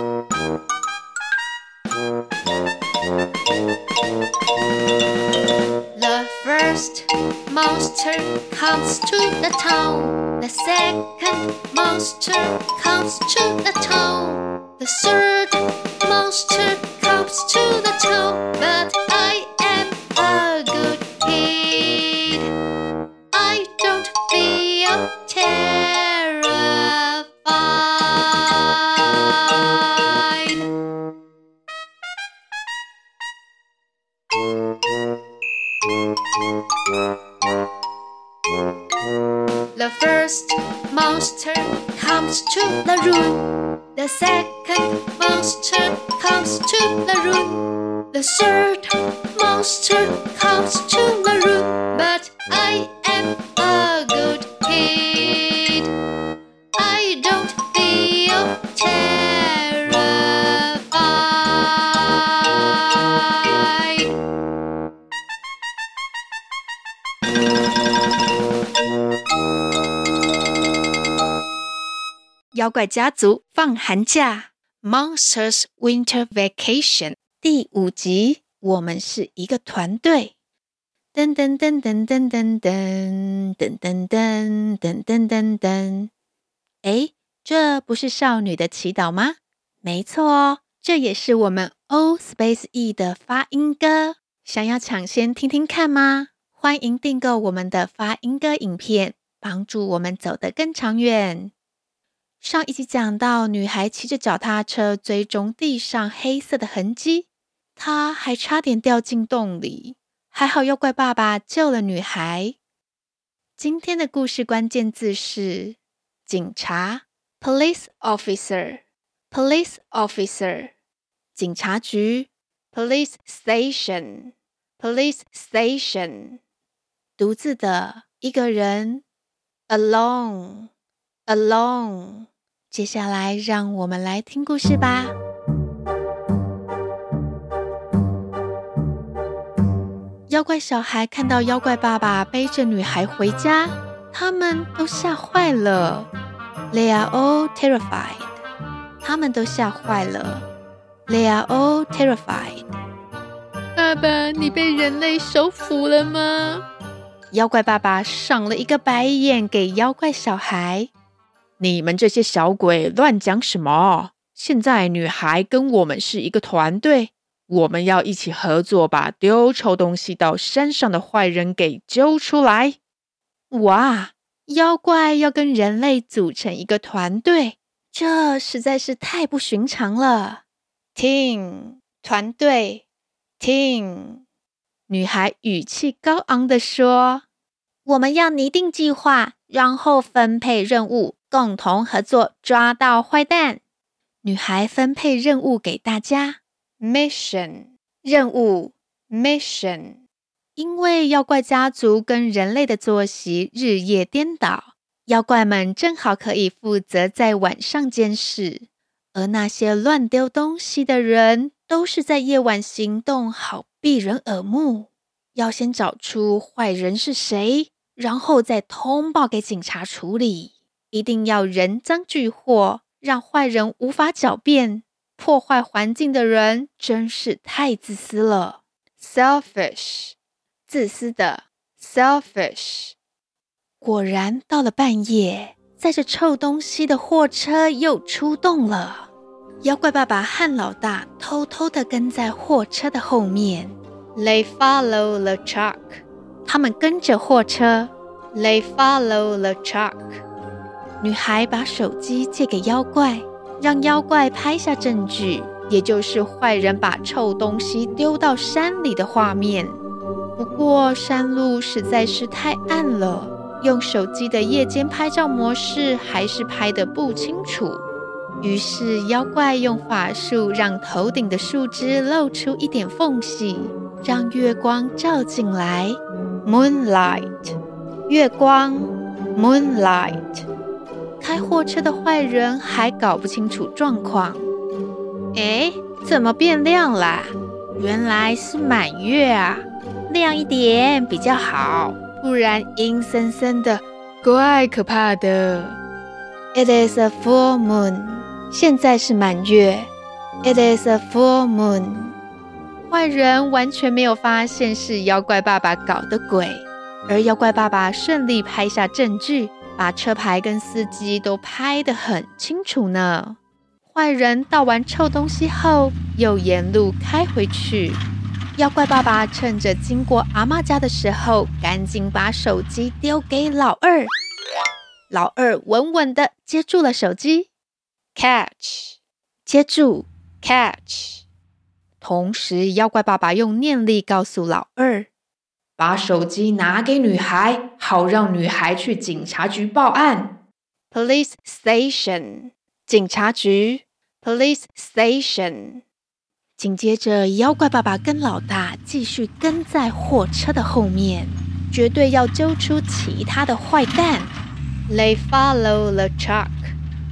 The first monster comes to the town. The second monster comes to the town. The third monster comes to the town. But I am a good kid. I don't terrified. Comes to the room. The second monster comes to the room. The third monster comes to the room. 妖怪家族放寒假，Monsters Winter Vacation 第五集，我们是一个团队。噔噔噔噔噔噔噔噔噔噔噔噔噔噔。哎，这不是少女的祈祷吗？没错哦，这也是我们 All Space E 的发音歌。想要抢先听听看吗？欢迎订购我们的发音歌影片，帮助我们走得更长远。上一集讲到，女孩骑着脚踏车追踪地上黑色的痕迹，她还差点掉进洞里，还好妖怪爸爸救了女孩。今天的故事关键字是警察 （police officer），police officer，警察局 （police station），police station，独自的一个人 （alone），alone alone。接下来，让我们来听故事吧。妖怪小孩看到妖怪爸爸背着女孩回家，他们都吓坏了。They are all terrified。他们都吓坏了。They are all terrified。爸爸，你被人类收服了吗？妖怪爸爸赏了一个白眼给妖怪小孩。你们这些小鬼乱讲什么？现在女孩跟我们是一个团队，我们要一起合作，把丢臭东西到山上的坏人给揪出来。哇！妖怪要跟人类组成一个团队，这实在是太不寻常了。Team，团队，Team。女孩语气高昂地说：“我们要拟定计划，然后分配任务。”共同合作抓到坏蛋。女孩分配任务给大家：mission 任务，mission。因为妖怪家族跟人类的作息日夜颠倒，妖怪们正好可以负责在晚上监视，而那些乱丢东西的人都是在夜晚行动，好避人耳目。要先找出坏人是谁，然后再通报给警察处理。一定要人赃俱获，让坏人无法狡辩。破坏环境的人真是太自私了，selfish，自私的，selfish。果然，到了半夜，载着臭东西的货车又出动了。妖怪爸爸和老大偷偷地跟在货车的后面，They follow the truck。他们跟着货车，They follow the truck。女孩把手机借给妖怪，让妖怪拍下证据，也就是坏人把臭东西丢到山里的画面。不过山路实在是太暗了，用手机的夜间拍照模式还是拍得不清楚。于是妖怪用法术让头顶的树枝露出一点缝隙，让月光照进来。Moonlight，月光，Moonlight。开货车的坏人还搞不清楚状况，哎，怎么变亮啦？原来是满月啊！亮一点比较好，不然阴森森的，怪可怕的。It is a full moon。现在是满月 It is a full moon。坏人完全没有发现是妖怪爸爸搞的鬼，而妖怪爸爸顺利拍下证据，把车牌跟司机都拍得很清楚呢。坏人倒完臭东西后，又沿路开回去。妖怪爸爸趁着经过阿妈家的时候，赶紧把手机丢给老二。老二稳稳的接住了手机，catch，接住，catch。同时，妖怪爸爸用念力告诉老二：“把手机拿给女孩，好让女孩去警察局报案。” Police station，警察局。Police station。紧接着，妖怪爸爸跟老大继续跟在货车的后面，绝对要揪出其他的坏蛋。They follow the truck。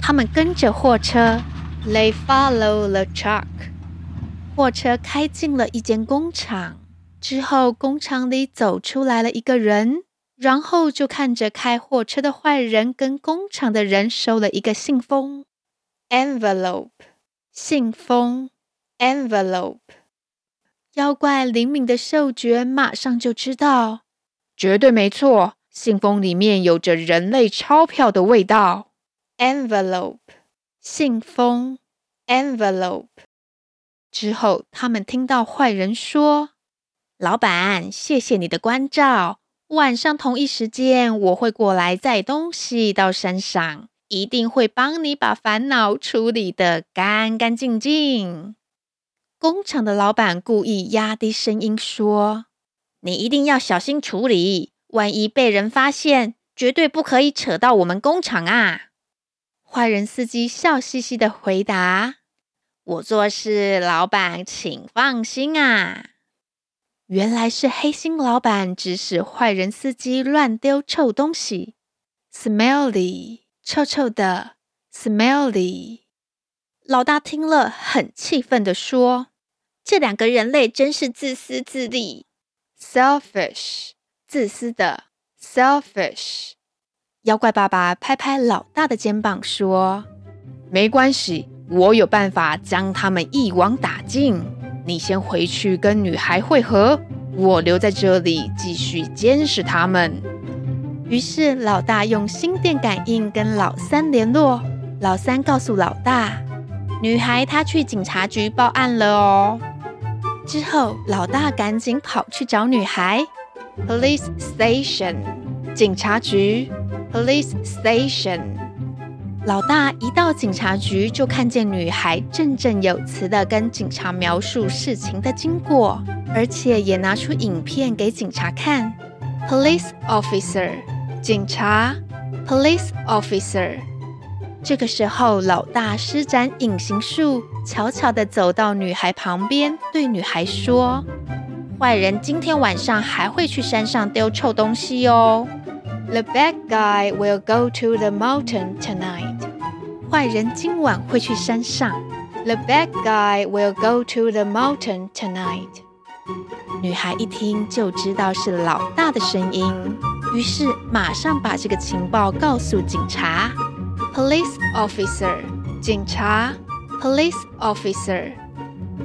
他们跟着货车。They follow the truck。货车开进了一间工厂，之后工厂里走出来了一个人，然后就看着开货车的坏人跟工厂的人收了一个信封，envelope，信封，envelope。妖怪灵敏的嗅觉马上就知道，绝对没错，信封里面有着人类钞票的味道，envelope，信封，envelope。之后，他们听到坏人说：“老板，谢谢你的关照。晚上同一时间，我会过来载东西到山上，一定会帮你把烦恼处理得干干净净。”工厂的老板故意压低声音说：“你一定要小心处理，万一被人发现，绝对不可以扯到我们工厂啊！”坏人司机笑嘻嘻的回答。我做事，老板请放心啊！原来是黑心老板指使坏人司机乱丢臭东西，smelly，臭臭的，smelly。老大听了很气愤地说：“这两个人类真是自私自利，selfish，自私的，selfish。”妖怪爸爸拍拍老大的肩膀说：“没关系。”我有办法将他们一网打尽。你先回去跟女孩会合，我留在这里继续监视他们。于是老大用心电感应跟老三联络。老三告诉老大，女孩她去警察局报案了哦。之后老大赶紧跑去找女孩。Police station，警察局。Police station。老大一到警察局，就看见女孩振振有词地跟警察描述事情的经过，而且也拿出影片给警察看。Police officer，警察。Police officer。这个时候，老大施展隐形术，悄悄地走到女孩旁边，对女孩说：“坏人今天晚上还会去山上丢臭东西哦。” The bad guy will go to the mountain tonight. 坏人今晚会去山上。The bad guy will go to the mountain tonight. 女孩一听就知道是老大的声音，于是马上把这个情报告诉警察。Police officer，警察。Police officer。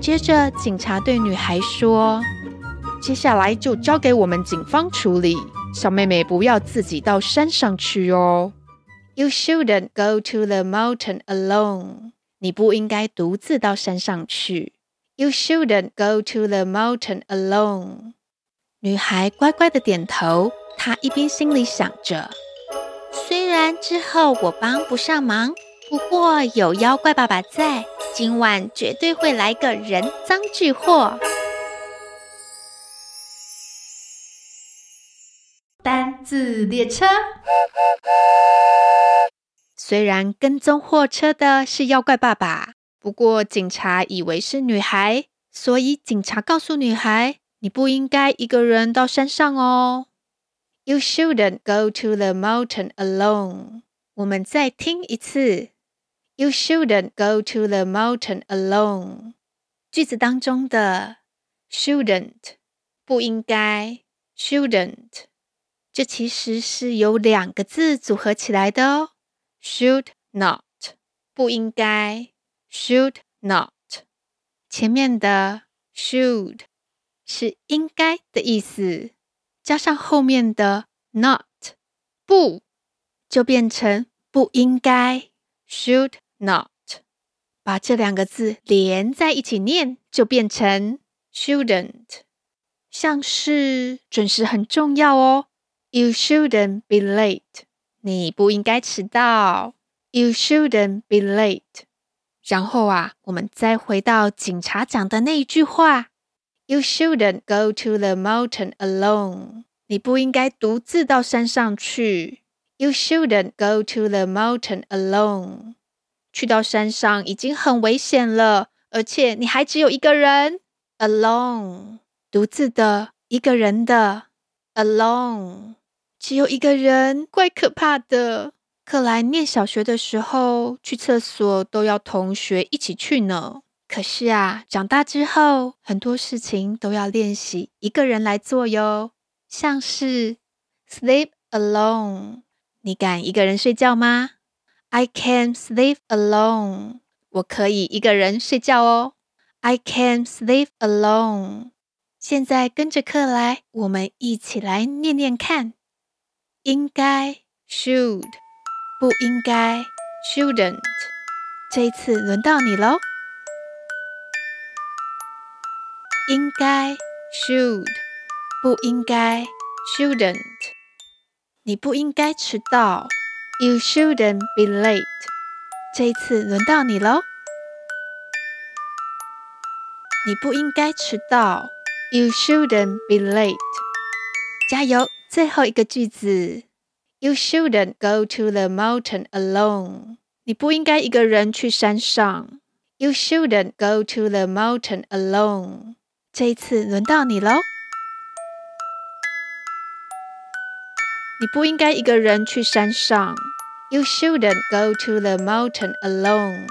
接着，警察对女孩说：“接下来就交给我们警方处理。”小妹妹，不要自己到山上去哦。You shouldn't go to the mountain alone. 你不应该独自到山上去。You shouldn't go to the mountain alone. 女孩乖乖的点头。她一边心里想着，虽然之后我帮不上忙，不过有妖怪爸爸在，今晚绝对会来个人赃俱获。单字列车，虽然跟踪货车的是妖怪爸爸，不过警察以为是女孩，所以警察告诉女孩：“你不应该一个人到山上哦。” You shouldn't go to the mountain alone。我们再听一次：You shouldn't go to the mountain alone。句子当中的 shouldn't 不应该，shouldn't。这其实是由两个字组合起来的哦，should not 不应该，should not 前面的 should 是应该的意思，加上后面的 not 不，就变成不应该 should not。把这两个字连在一起念，就变成 shouldn't。像是准时很重要哦，You shouldn't be late。你不应该迟到，You shouldn't be late。然后啊，我们再回到警察讲的那一句话：You shouldn't go to the mountain alone。你不应该独自到山上去。You shouldn't go to the mountain alone。去到山上已经很危险了，而且你还只有一个人，alone，独自的，一个人的，alone，只有一个人，怪可怕的。克莱念小学的时候，去厕所都要同学一起去呢。可是啊，长大之后，很多事情都要练习一个人来做哟。像是 sleep alone，你敢一个人睡觉吗？I can sleep alone，我可以一个人睡觉哦。I can sleep alone。现在跟着克莱，我们一起来念念看，应该 should。不应该，shouldn't。这一次轮到你喽。应该，should。不应该，shouldn't。你不应该迟到，You shouldn't be late。这一次轮到你喽。你不应该迟到，You shouldn't be late。加油，最后一个句子。You shouldn't go to the mountain alone。你不应该一个人去山上。You shouldn't go to the mountain alone。这一次轮到你喽。你不应该一个人去山上。You shouldn't go to the mountain alone。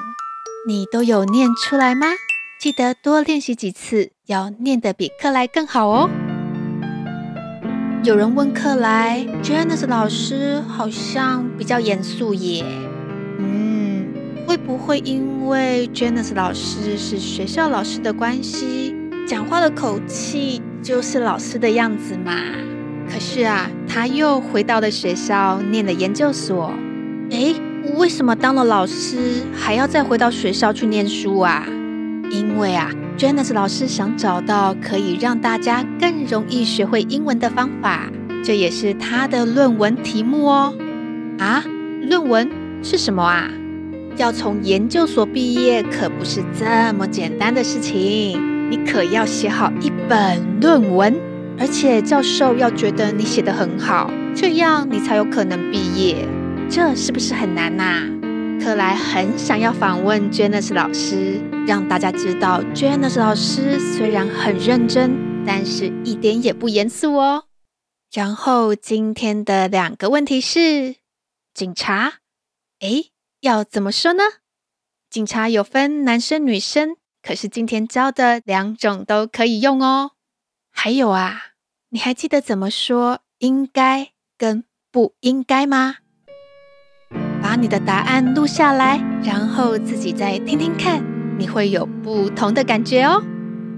你都有念出来吗？记得多练习几次，要念得比克莱更好哦。有人问克莱，Janice 老师好像比较严肃耶。嗯，会不会因为 Janice 老师是学校老师的关系，讲话的口气就是老师的样子嘛？可是啊，他又回到了学校，念了研究所。诶，为什么当了老师还要再回到学校去念书啊？因为啊。Janice 老师想找到可以让大家更容易学会英文的方法，这也是他的论文题目哦。啊，论文是什么啊？要从研究所毕业可不是这么简单的事情，你可要写好一本论文，而且教授要觉得你写得很好，这样你才有可能毕业。这是不是很难呐？克莱很想要访问 Janice 老师，让大家知道 Janice 老师虽然很认真，但是一点也不严肃哦。然后今天的两个问题是：警察，诶，要怎么说呢？警察有分男生女生，可是今天教的两种都可以用哦。还有啊，你还记得怎么说应该跟不应该吗？把你的答案录下来，然后自己再听听看，你会有不同的感觉哦。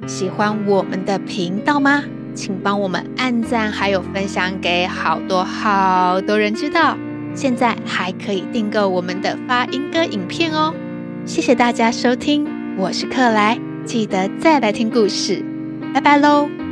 喜欢我们的频道吗？请帮我们按赞，还有分享给好多好多人知道。现在还可以订购我们的发音歌影片哦。谢谢大家收听，我是克莱，记得再来听故事，拜拜喽。